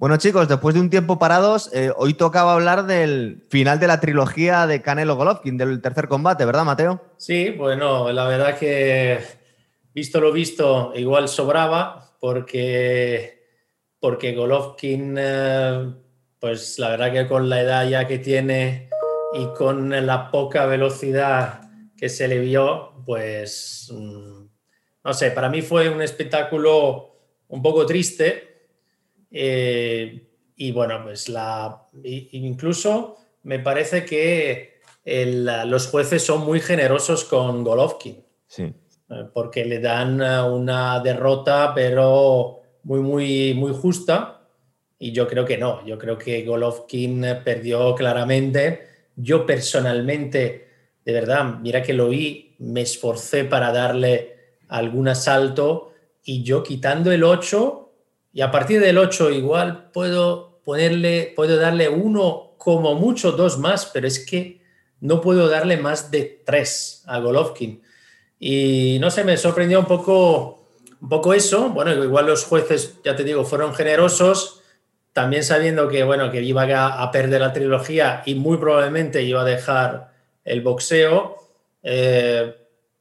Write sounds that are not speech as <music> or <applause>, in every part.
Bueno chicos, después de un tiempo parados, eh, hoy tocaba hablar del final de la trilogía de Canelo Golovkin, del tercer combate, ¿verdad Mateo? Sí, bueno, la verdad que visto lo visto, igual sobraba, porque, porque Golovkin, eh, pues la verdad que con la edad ya que tiene y con la poca velocidad que se le vio, pues mm, no sé, para mí fue un espectáculo un poco triste eh, y bueno, pues la, incluso me parece que los jueces son muy generosos con Golovkin. Sí. Eh, porque le dan eh, una derrota, pero muy, muy, muy justa. Y yo creo que no. Yo creo que Golovkin perdió claramente. Yo personalmente, de verdad, mira que lo vi, me esforcé para darle algún asalto y yo quitando el 8 y a partir del 8 igual puedo ponerle, puedo darle uno, como mucho dos más, pero es que no puedo darle más de tres a Golovkin. Y no sé, me sorprendió un poco, un poco eso. Bueno, igual los jueces, ya te digo, fueron generosos, también sabiendo que, bueno, que iba a, perder la trilogía y muy probablemente iba a dejar el boxeo, eh,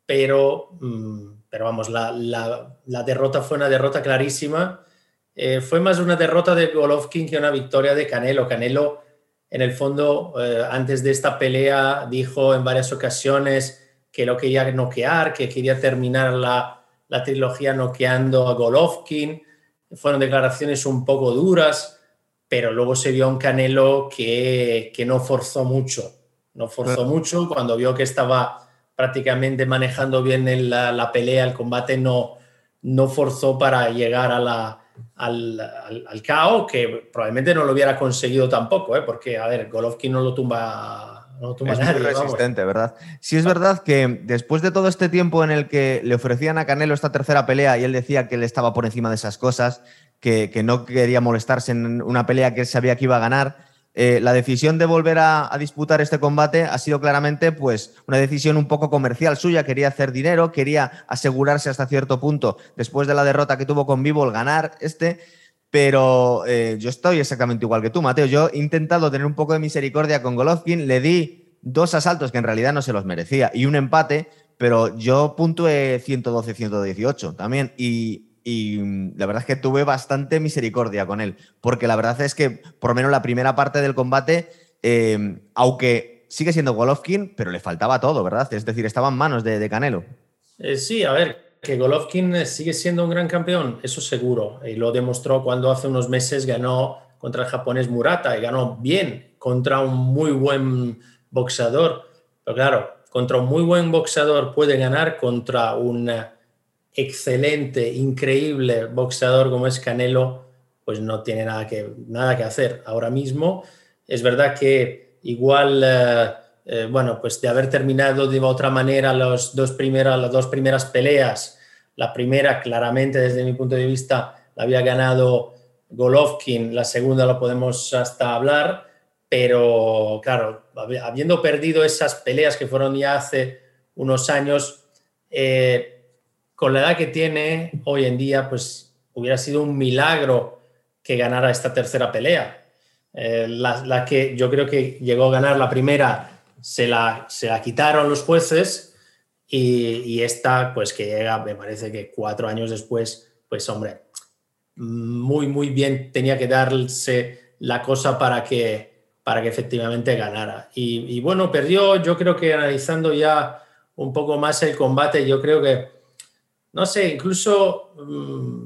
pero, mm, pero vamos, la, la derrota fue una derrota clarísima eh, fue más una derrota de Golovkin que una victoria de Canelo. Canelo, en el fondo, eh, antes de esta pelea, dijo en varias ocasiones que lo quería noquear, que quería terminar la, la trilogía noqueando a Golovkin. Fueron declaraciones un poco duras, pero luego se vio un Canelo que, que no forzó mucho. No forzó mucho cuando vio que estaba prácticamente manejando bien la, la pelea, el combate, no, no forzó para llegar a la, al, al, que probablemente no lo hubiera conseguido tampoco, ¿eh? porque, a ver, Golovkin no lo tumba. No tumba es resistente, ¿verdad? Sí es verdad que después de todo este tiempo en el que le ofrecían a Canelo esta tercera pelea y él decía que él estaba por encima de esas cosas, que, que no quería molestarse en una pelea que él sabía que iba a ganar, eh, la decisión de volver a, disputar este combate ha sido claramente pues, una decisión un poco comercial suya. Quería hacer dinero, quería asegurarse hasta cierto punto, después de la derrota que tuvo con Vivo, el ganar este. Pero eh, yo estoy exactamente igual que tú, Mateo. Yo he intentado tener un poco de misericordia con Golovkin, le di dos asaltos que en realidad no se los merecía y un empate, pero yo puntué 112-118 también. Y y mm, la verdad es que tuve bastante misericordia con él, porque la verdad es que por lo menos la primera parte del combate, em, aunque sigue siendo Golovkin, pero le faltaba todo, ¿verdad? Es decir, estaba en manos de, Canelo. Eh, sí, a ver, que Golovkin sigue siendo un gran campeón, eso seguro, y lo demostró cuando hace unos meses ganó contra el japonés Murata y ganó bien contra un muy buen boxeador. Pero claro, contra un muy buen boxeador puede ganar contra un excelente, increíble boxeador como es Canelo, pues no tiene nada que, nada que hacer ahora mismo. Es verdad que igual, eh, eh, bueno, pues de haber terminado de otra manera los dos primeras, las dos primeras peleas, la primera claramente desde mi punto de vista la había ganado Golovkin, la segunda lo podemos hasta hablar, pero claro, habiendo perdido esas peleas que fueron ya hace unos años, eh, con la edad que tiene hoy en día, pues hubiera sido un milagro que ganara esta tercera pelea. Eh, la, que yo creo que llegó a ganar la primera se la, se la quitaron los jueces y, esta, pues que llega, me parece que cuatro años después, pues hombre, muy, muy bien tenía que darse la cosa para que, para que efectivamente ganara. Y, y bueno, perdió, yo creo que analizando ya un poco más el combate, yo creo que no sé, incluso, mm,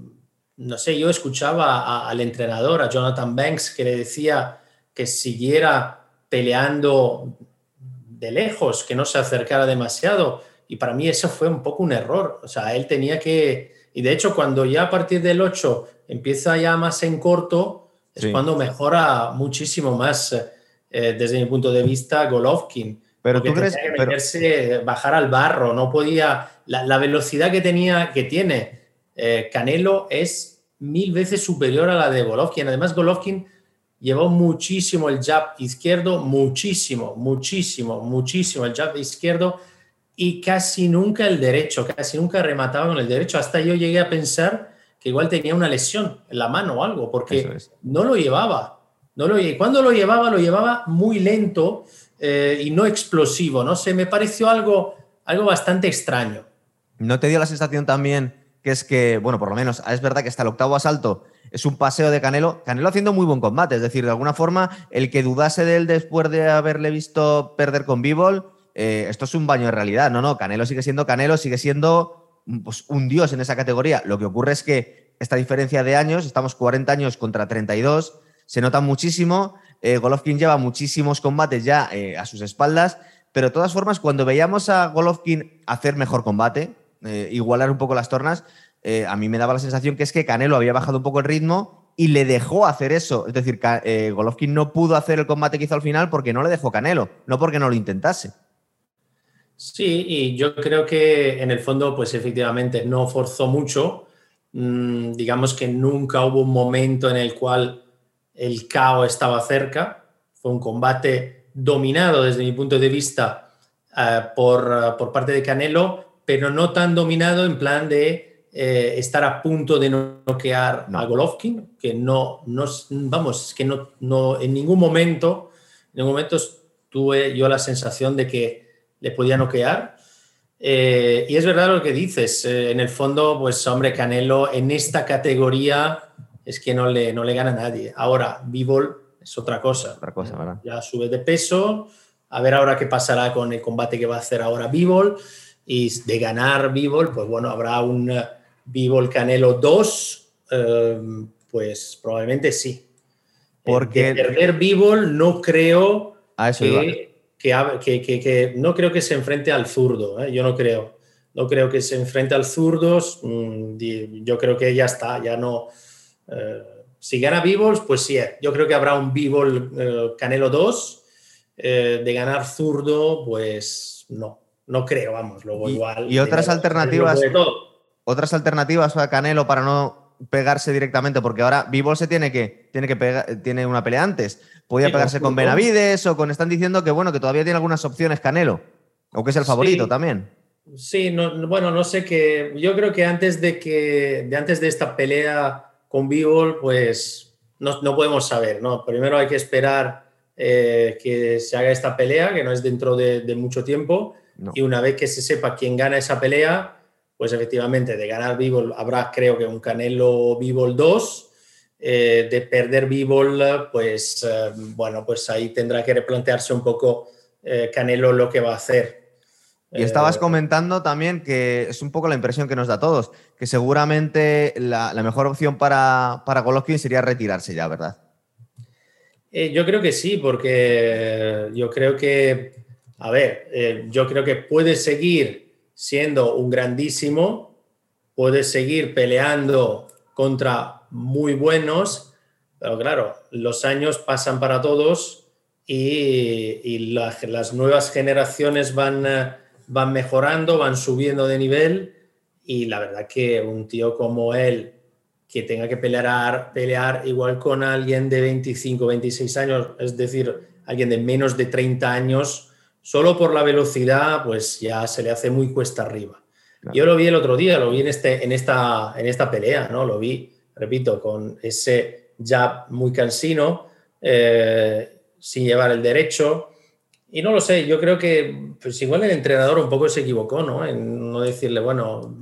no sé, yo escuchaba al entrenador, a Jonathan Banks, que le decía que siguiera peleando de lejos, que no se acercara demasiado. Y para mí eso fue un poco un error. O sea, él tenía que... Y de hecho, cuando ya a partir del 8 empieza ya más en corto, es cuando mejora muchísimo más, eh, desde mi punto de vista, Golovkin. Pero tú crees que meterse, bajar al barro, no podía. La, velocidad que tenía, que tiene eh, Canelo es mil veces superior a la de Golovkin. Además, Golovkin llevó muchísimo el jab izquierdo, muchísimo, muchísimo, muchísimo el jab izquierdo y casi nunca el derecho, casi nunca remataba con el derecho. Hasta yo llegué a pensar que igual tenía una lesión en la mano o algo, porque no lo llevaba. No lo, cuando lo llevaba, lo llevaba muy lento eh, y no explosivo, no sé, me pareció algo, algo bastante extraño. ¿No te dio la sensación también que es que, bueno, por lo menos es verdad que hasta el octavo asalto es un paseo de Canelo, Canelo haciendo muy buen combate, es decir, de alguna forma, el que dudase de él después de haberle visto perder con Bivol, eh, esto es un baño de realidad, no, no, Canelo sigue siendo Canelo, sigue siendo pues, un dios en esa categoría. Lo que ocurre es que esta diferencia de años, estamos 40 años contra 32, se nota muchísimo, eh, Golovkin lleva muchísimos combates ya eh, a sus espaldas, pero de todas formas, cuando veíamos a Golovkin hacer mejor combate, eh, igualar un poco las tornas, a mí me daba la sensación que es que Canelo había bajado un poco el ritmo y le dejó hacer eso. Es decir, Golovkin no pudo hacer el combate que hizo al final porque no le dejó Canelo, no porque no lo intentase. Sí, y yo creo que en el fondo, pues efectivamente no forzó mucho. Mm, digamos que nunca hubo un momento en el cual el caos estaba cerca. Fue un combate dominado desde mi punto de vista por, por parte de Canelo, pero no tan dominado en plan de eh, estar a punto de noquear a Golovkin, que no, no vamos, que no, no, en ningún momento, en ningún momento tuve yo la sensación de que le podía noquear. Eh, y es verdad lo que dices, eh, en el fondo, pues hombre, Canelo en esta categoría es que no le, no le gana a nadie. Ahora, Bivol es otra cosa. Otra cosa, ¿verdad? Ya sube de peso, a ver ahora qué pasará con el combate que va a hacer ahora Bivol y de ganar Bivol, pues bueno, habrá un Bivol Canelo 2, em, pues probablemente sí. Porque perder Bivol no creo que, que, que, no creo que se enfrente al zurdo, ¿eh? yo no creo. No creo que se enfrente al zurdo, mm, yo creo que ya está, ya no... Eh, si gana Bivol, pues sí, eh. yo creo que habrá un Bivol Canelo 2. de ganar zurdo, pues no. No creo, vamos, luego igual. Y otras alternativas. Otras alternativas a Canelo para no pegarse directamente, porque ahora Bivol se tiene que, tiene que pegar, tiene una pelea antes. Podía pegarse con Benavides o con. Están diciendo que bueno, que todavía tiene algunas opciones Canelo. O que es el favorito también. Sí, no, bueno, no sé qué. Yo creo que antes de que. De antes de esta pelea con Bivol, pues no, podemos saber, ¿no? Primero hay que esperar eh, que se haga esta pelea, que no es dentro de mucho tiempo. Y una vez que se sepa quién gana esa pelea, pues efectivamente de ganar Bivol habrá creo que un Canelo Bivol 2. Eh, de perder Bivol, pues eh, bueno, pues ahí tendrá que replantearse un poco eh, Canelo lo que va a hacer. Y estabas comentando también que es un poco la impresión que nos da a todos, que seguramente la, mejor opción para, para Golovkin sería retirarse ya, ¿verdad? yo creo que sí, porque yo creo que a ver, eh, yo creo que puede seguir siendo un grandísimo, puede seguir peleando contra muy buenos, pero claro, los años pasan para todos y, las nuevas generaciones van, eh, van mejorando, van subiendo de nivel y la verdad que un tío como él, que tenga que pelear, pelear igual con alguien de 25, 26 años, es decir, alguien de menos de 30 años, solo por la velocidad, pues ya se le hace muy cuesta arriba. Yo lo vi el otro día, lo vi en, este, en, esta, en esta pelea, ¿no? Lo vi, repito, con ese jab muy cansino, eh, sin llevar el derecho. Y no lo sé, yo creo que pues igual el entrenador un poco se equivocó, ¿no? En no decirle, bueno,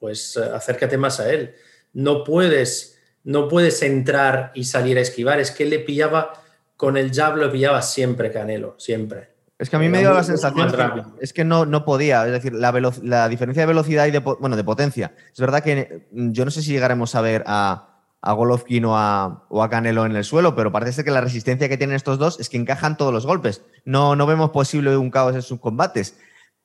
pues acércate más a él. No puedes, no puedes entrar y salir a esquivar. Es que él le pillaba, con el jab lo pillaba siempre Canelo, siempre. Es que a mí me dio la sensación es que no, no podía, es decir, la, diferencia de velocidad y de, bueno, de potencia. Es verdad que mm, yo no sé si llegaremos a ver a, a Golovkin o a, o a, Canelo en el suelo, pero parece que la resistencia que tienen estos dos es que encajan todos los golpes. No, no vemos posible un caos en sus combates,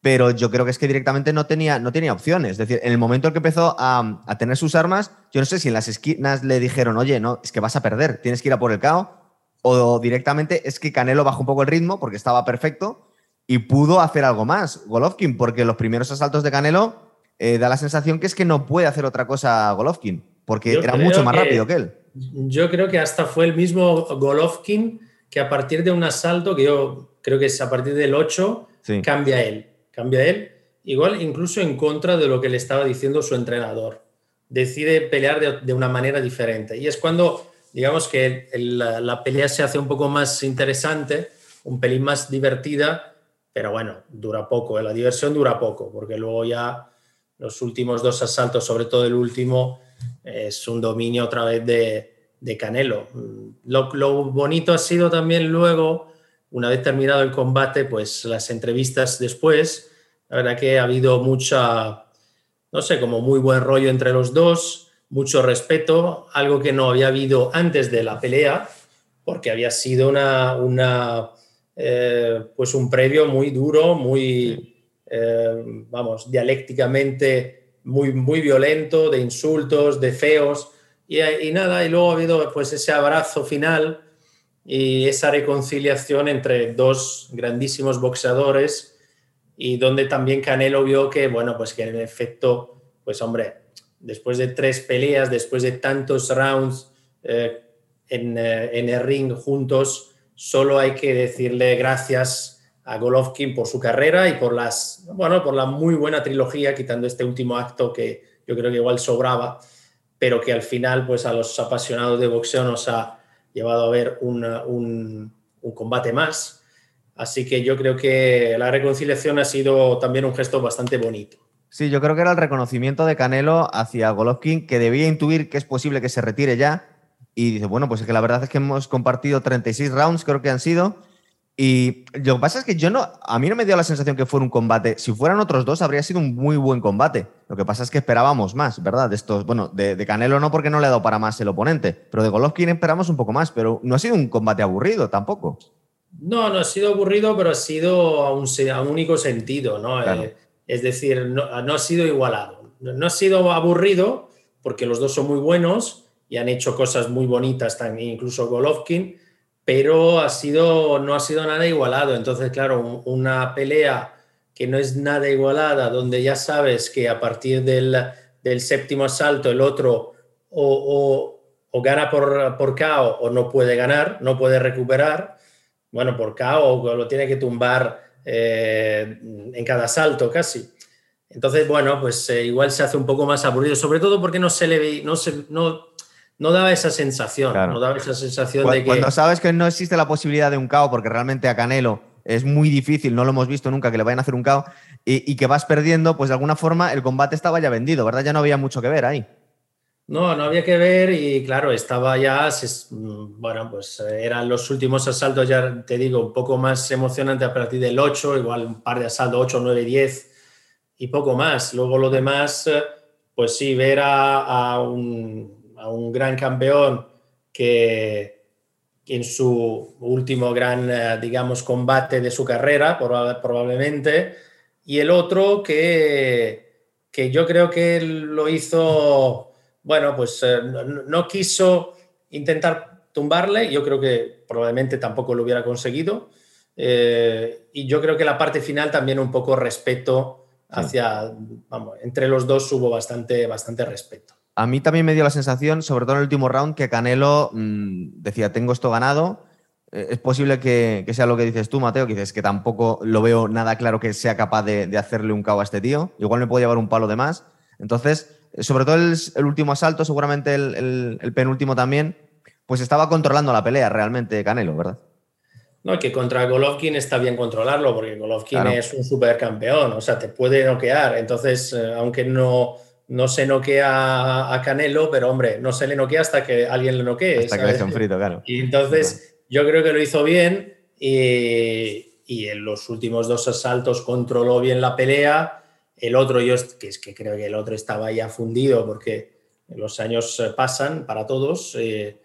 pero yo creo que es que directamente no tenía, no tenía opciones. Es decir, en el momento en que empezó a, tener sus armas, yo no sé si en las esquinas le dijeron, oye, no, es que vas a perder, tienes que ir a por el caos o directamente es que Canelo bajó un poco el ritmo porque estaba perfecto y pudo hacer algo más Golovkin, porque los primeros asaltos de Canelo eh, da la sensación que es que no puede hacer otra cosa Golovkin, porque era mucho más rápido que él. Yo creo que hasta fue el mismo Golovkin que a partir de un asalto, que yo creo que es a partir del 8, cambia él, cambia él, igual incluso en contra de lo que le estaba diciendo su entrenador. decide pelear de, una manera diferente. Y es cuando, digamos que la, pelea se hace un poco más interesante, un pelín más divertida, pero bueno, dura poco, ¿eh? la diversión dura poco, porque luego ya los últimos dos asaltos, sobre todo el último, es un dominio otra vez de, de Canelo. Lo, lo, bonito ha sido también luego, una vez terminado el combate, pues las entrevistas después, la verdad que ha habido mucha, no sé, como muy buen rollo entre los dos, mucho respeto, algo que no había habido antes de la pelea, porque había sido una, una eh, pues un previo muy duro, muy, eh, vamos, dialécticamente muy, muy violento, de insultos, de feos. Y, nada, y luego ha habido pues ese abrazo final y esa reconciliación entre dos grandísimos boxeadores y donde también Canelo vio que, bueno, pues que en efecto, pues hombre, después de tres peleas, después de tantos rounds eh, en, eh, en, el ring juntos, solo hay que decirle gracias a Golovkin por su carrera y por las, bueno, por la muy buena trilogía, quitando este último acto que yo creo que igual sobraba pero que al final pues a los apasionados de boxeo nos ha llevado a ver un, combate más. Así que yo creo que la reconciliación ha sido también un gesto bastante bonito. Sí, yo creo que era el reconocimiento de Canelo hacia Golovkin, que debía intuir que es posible que se retire ya. Y dice, bueno, pues es que la verdad es que hemos compartido 36 rounds, creo que han sido, y lo que pasa es que yo no, a mí no me dio la sensación que fuera un combate. Si fueran otros dos, habría sido un muy buen combate. Lo que pasa es que esperábamos más, ¿verdad? De estos, bueno, de, Canelo no porque no le ha dado para más el oponente, pero de Golovkin esperamos un poco más, pero no ha sido un combate aburrido tampoco. No, no ha sido aburrido, pero ha sido a un, único sentido, ¿no? Eh, es decir, no, ha sido igualado. No ha sido aburrido porque los dos son muy buenos y han hecho cosas muy bonitas, también, incluso Golovkin pero ha sido, no ha sido nada igualado. Entonces, claro, una pelea que no es nada igualada, donde ya sabes que a partir del, séptimo asalto el otro o, gana por, por KO o no puede ganar, no puede recuperar, bueno, por KO lo tiene que tumbar eh, en cada asalto casi. Entonces, bueno, pues eh, igual se hace un poco más aburrido, sobre todo porque no se le ve, no se, no, no daba esa sensación, no daba esa sensación de que... Cuando sabes que no existe la posibilidad de un KO, porque realmente a Canelo es muy difícil, no lo hemos visto nunca que le vayan a hacer un KO, y, que vas perdiendo, pues de alguna forma el combate estaba ya vendido, ¿verdad? Ya no había mucho que ver ahí. No, no había que ver y claro, estaba ya, bueno, pues eran los últimos asaltos, ya te digo, un poco más emocionante a partir del 8, igual un par de asaltos, 8, 9, 10 y poco más. Luego lo demás, pues sí, ver a un, a un gran campeón que en su último gran, eh, digamos, combate de su carrera, probablemente, y el otro que, que yo creo que lo hizo, bueno, pues eh, no, quiso intentar tumbarle, yo creo que probablemente tampoco lo hubiera conseguido, eh, y yo creo que la parte final también un poco respeto hacia, vamos, entre los dos hubo bastante, bastante respeto. A mí también me dio la sensación, sobre todo en el último round, que Canelo mm, decía, tengo esto ganado. Eh, es posible que, sea lo que dices tú, Mateo, que dices que tampoco lo veo nada claro que sea capaz de, hacerle un cabo a este tío. Igual me puede llevar un palo de más. Entonces, eh, sobre todo el, último asalto, seguramente el, penúltimo también, pues estaba controlando la pelea realmente Canelo, ¿verdad? No, que contra Golovkin está bien controlarlo, porque Golovkin es un supercampeón, o sea, te puede noquear. Entonces, eh, aunque no no se noquea a Canelo, pero hombre, no se le noquea hasta que alguien le noquee. Hasta que le un frito, claro. Y entonces yo creo que lo hizo bien y, en los últimos dos asaltos controló bien la pelea. El otro, yo que es que creo que el otro estaba ya fundido porque los años eh, pasan para todos eh,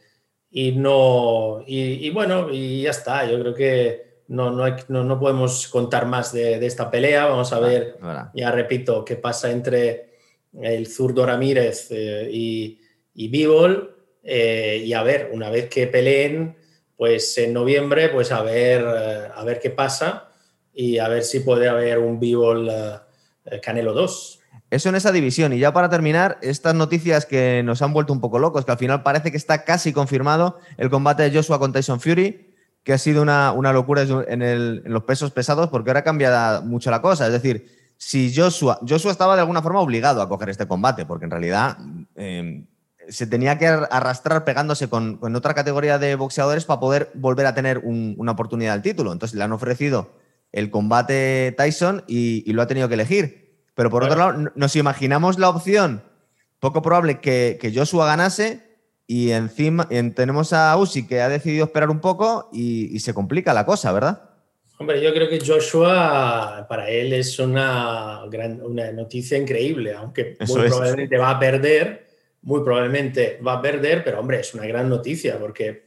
y no y, bueno y ya está. Yo creo que no, no, podemos contar más de, esta pelea. Vamos a ver, ya repito, qué pasa entre el zurdo Ramírez eh, y, y Bivol. Eh, y a ver, una vez que peleen, pues en noviembre, pues a ver, eh, a ver qué pasa y a ver si puede haber un Bivol Canelo 2. Eso en esa división. Y ya para terminar, estas noticias que nos han vuelto un poco locos, que al final parece que está casi confirmado el combate de Joshua con Tyson Fury, que ha sido una, locura en, en, los pesos pesados, porque ahora cambia mucho la cosa. Es decir, si Joshua, Joshua estaba de alguna forma obligado a coger este combate, porque en realidad em, se tenía que arrastrar pegándose con, otra categoría de boxeadores para poder volver a tener una oportunidad al título. Entonces le han ofrecido el combate Tyson y, lo ha tenido que elegir. Pero por otro lado, nos imaginamos la opción poco probable que, Joshua ganase y encima tenemos a Usi que ha decidido esperar un poco y, se complica la cosa, ¿verdad? Hombre, yo creo que Joshua para él es una, gran, una noticia increíble, aunque muy probablemente va a perder, muy probablemente va a perder, pero hombre, es una gran noticia porque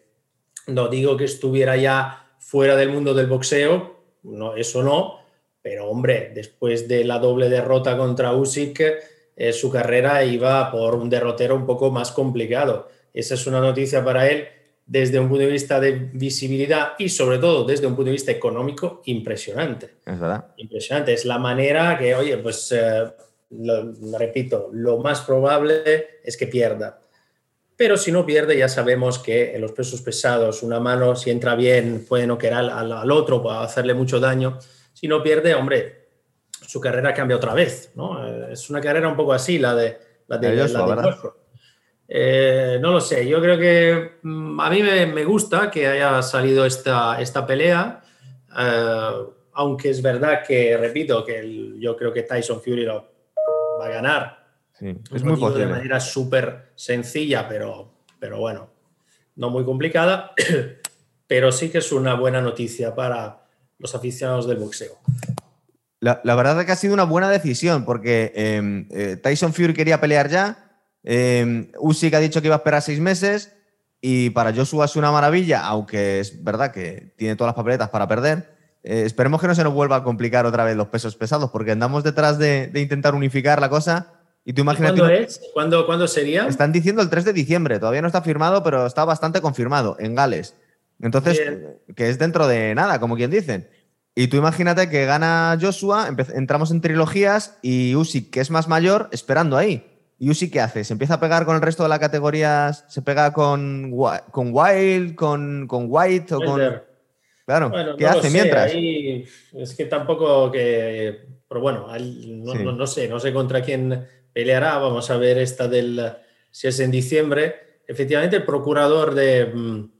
no digo que estuviera ya fuera del mundo del boxeo, no, eso no, pero hombre, después de la doble derrota contra Usyk, eh, su carrera iba por un derrotero un poco más complicado. Esa es una noticia para él desde un punto de vista de visibilidad y sobre todo desde un punto de vista económico impresionante. Es verdad. Impresionante. Es la manera que, oye, pues, eh, repito, lo más probable es que pierda. Pero si no pierde, ya sabemos que en los pesos pesados una mano, si entra bien, puede noquear al, al otro, puede hacerle mucho daño. Si no pierde, hombre, su carrera cambia otra vez, ¿no? Eh, es una carrera un poco así, la de, la de, eh, no lo sé, yo creo que mm, a mí me, gusta que haya salido esta, esta pelea, eh, aunque es verdad que, repito, que yo creo que Tyson Fury lo va a ganar. Sí, es muy posible. De manera súper sencilla, pero, pero bueno, no muy complicada, <clears throat> pero sí que es una buena noticia para los aficionados del boxeo. La, verdad es que ha sido una buena decisión porque em, eh, Tyson Fury quería pelear ya, eh, Usyk ha dicho que iba a esperar seis meses y para Joshua es una maravilla, aunque es verdad que tiene todas las papeletas para perder. Eh, esperemos que no se nos vuelva a complicar otra vez los pesos pesados porque andamos detrás de, intentar unificar la cosa. Y tú imagínate. ¿Cuándo es? ¿Cuándo, sería? Están diciendo el 3 de diciembre, todavía no está firmado, pero está bastante confirmado en Gales. Entonces, que es dentro de nada, como quien dicen. Y tú imagínate que gana Joshua, entramos en trilogías y Usyk, que es más mayor, esperando ahí. ¿Y Usyk qué hace? ¿Se empieza a pegar con el resto de las categorías? ¿Se pega con, con Wild, con, con White o con...? Claro, ¿qué hace mientras? es que tampoco que... Pero bueno, no, no, sé, no sé contra quién peleará. Vamos a ver esta del... Si es en diciembre. Efectivamente, el procurador de... Mm,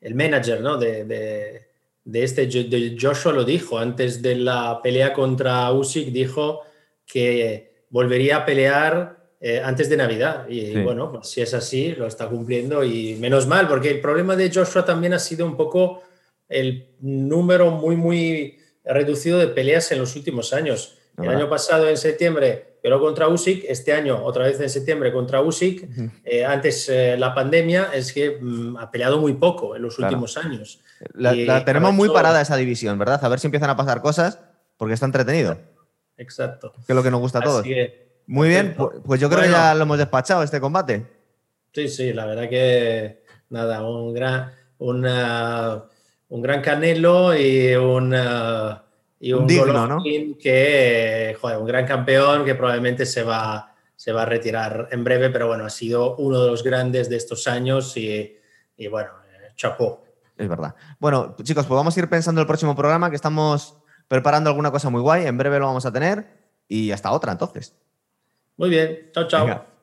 el manager, ¿no? de de este de Joshua lo dijo antes de la pelea contra Usyk dijo que volvería a pelear eh, antes de Navidad y bueno pues si es así lo está cumpliendo y menos mal porque el problema de Joshua también ha sido un poco el número muy muy reducido de peleas en los últimos años el año pasado en septiembre pero contra Usyk, este año otra vez en septiembre contra Usyk, eh, antes eh, la pandemia, es que mm, ha peleado muy poco en los últimos años. La, tenemos muy parada esa división, ¿verdad? A ver si empiezan a pasar cosas, porque está entretenido. Exacto. Que es lo que nos gusta a todos. Muy bien, pues, yo creo que ya lo hemos despachado este combate. Sí, sí, la verdad que nada, un gran, un gran Canelo y un y un, digno, que, joder, un gran campeón que probablemente se va, se va a retirar en breve, pero bueno, ha sido uno de los grandes de estos años y, y bueno, eh, chapó. Es verdad. Bueno, chicos, pues vamos a ir pensando el próximo programa, que estamos preparando alguna cosa muy guay, en breve lo vamos a tener y hasta otra entonces. Muy bien, chao, chao.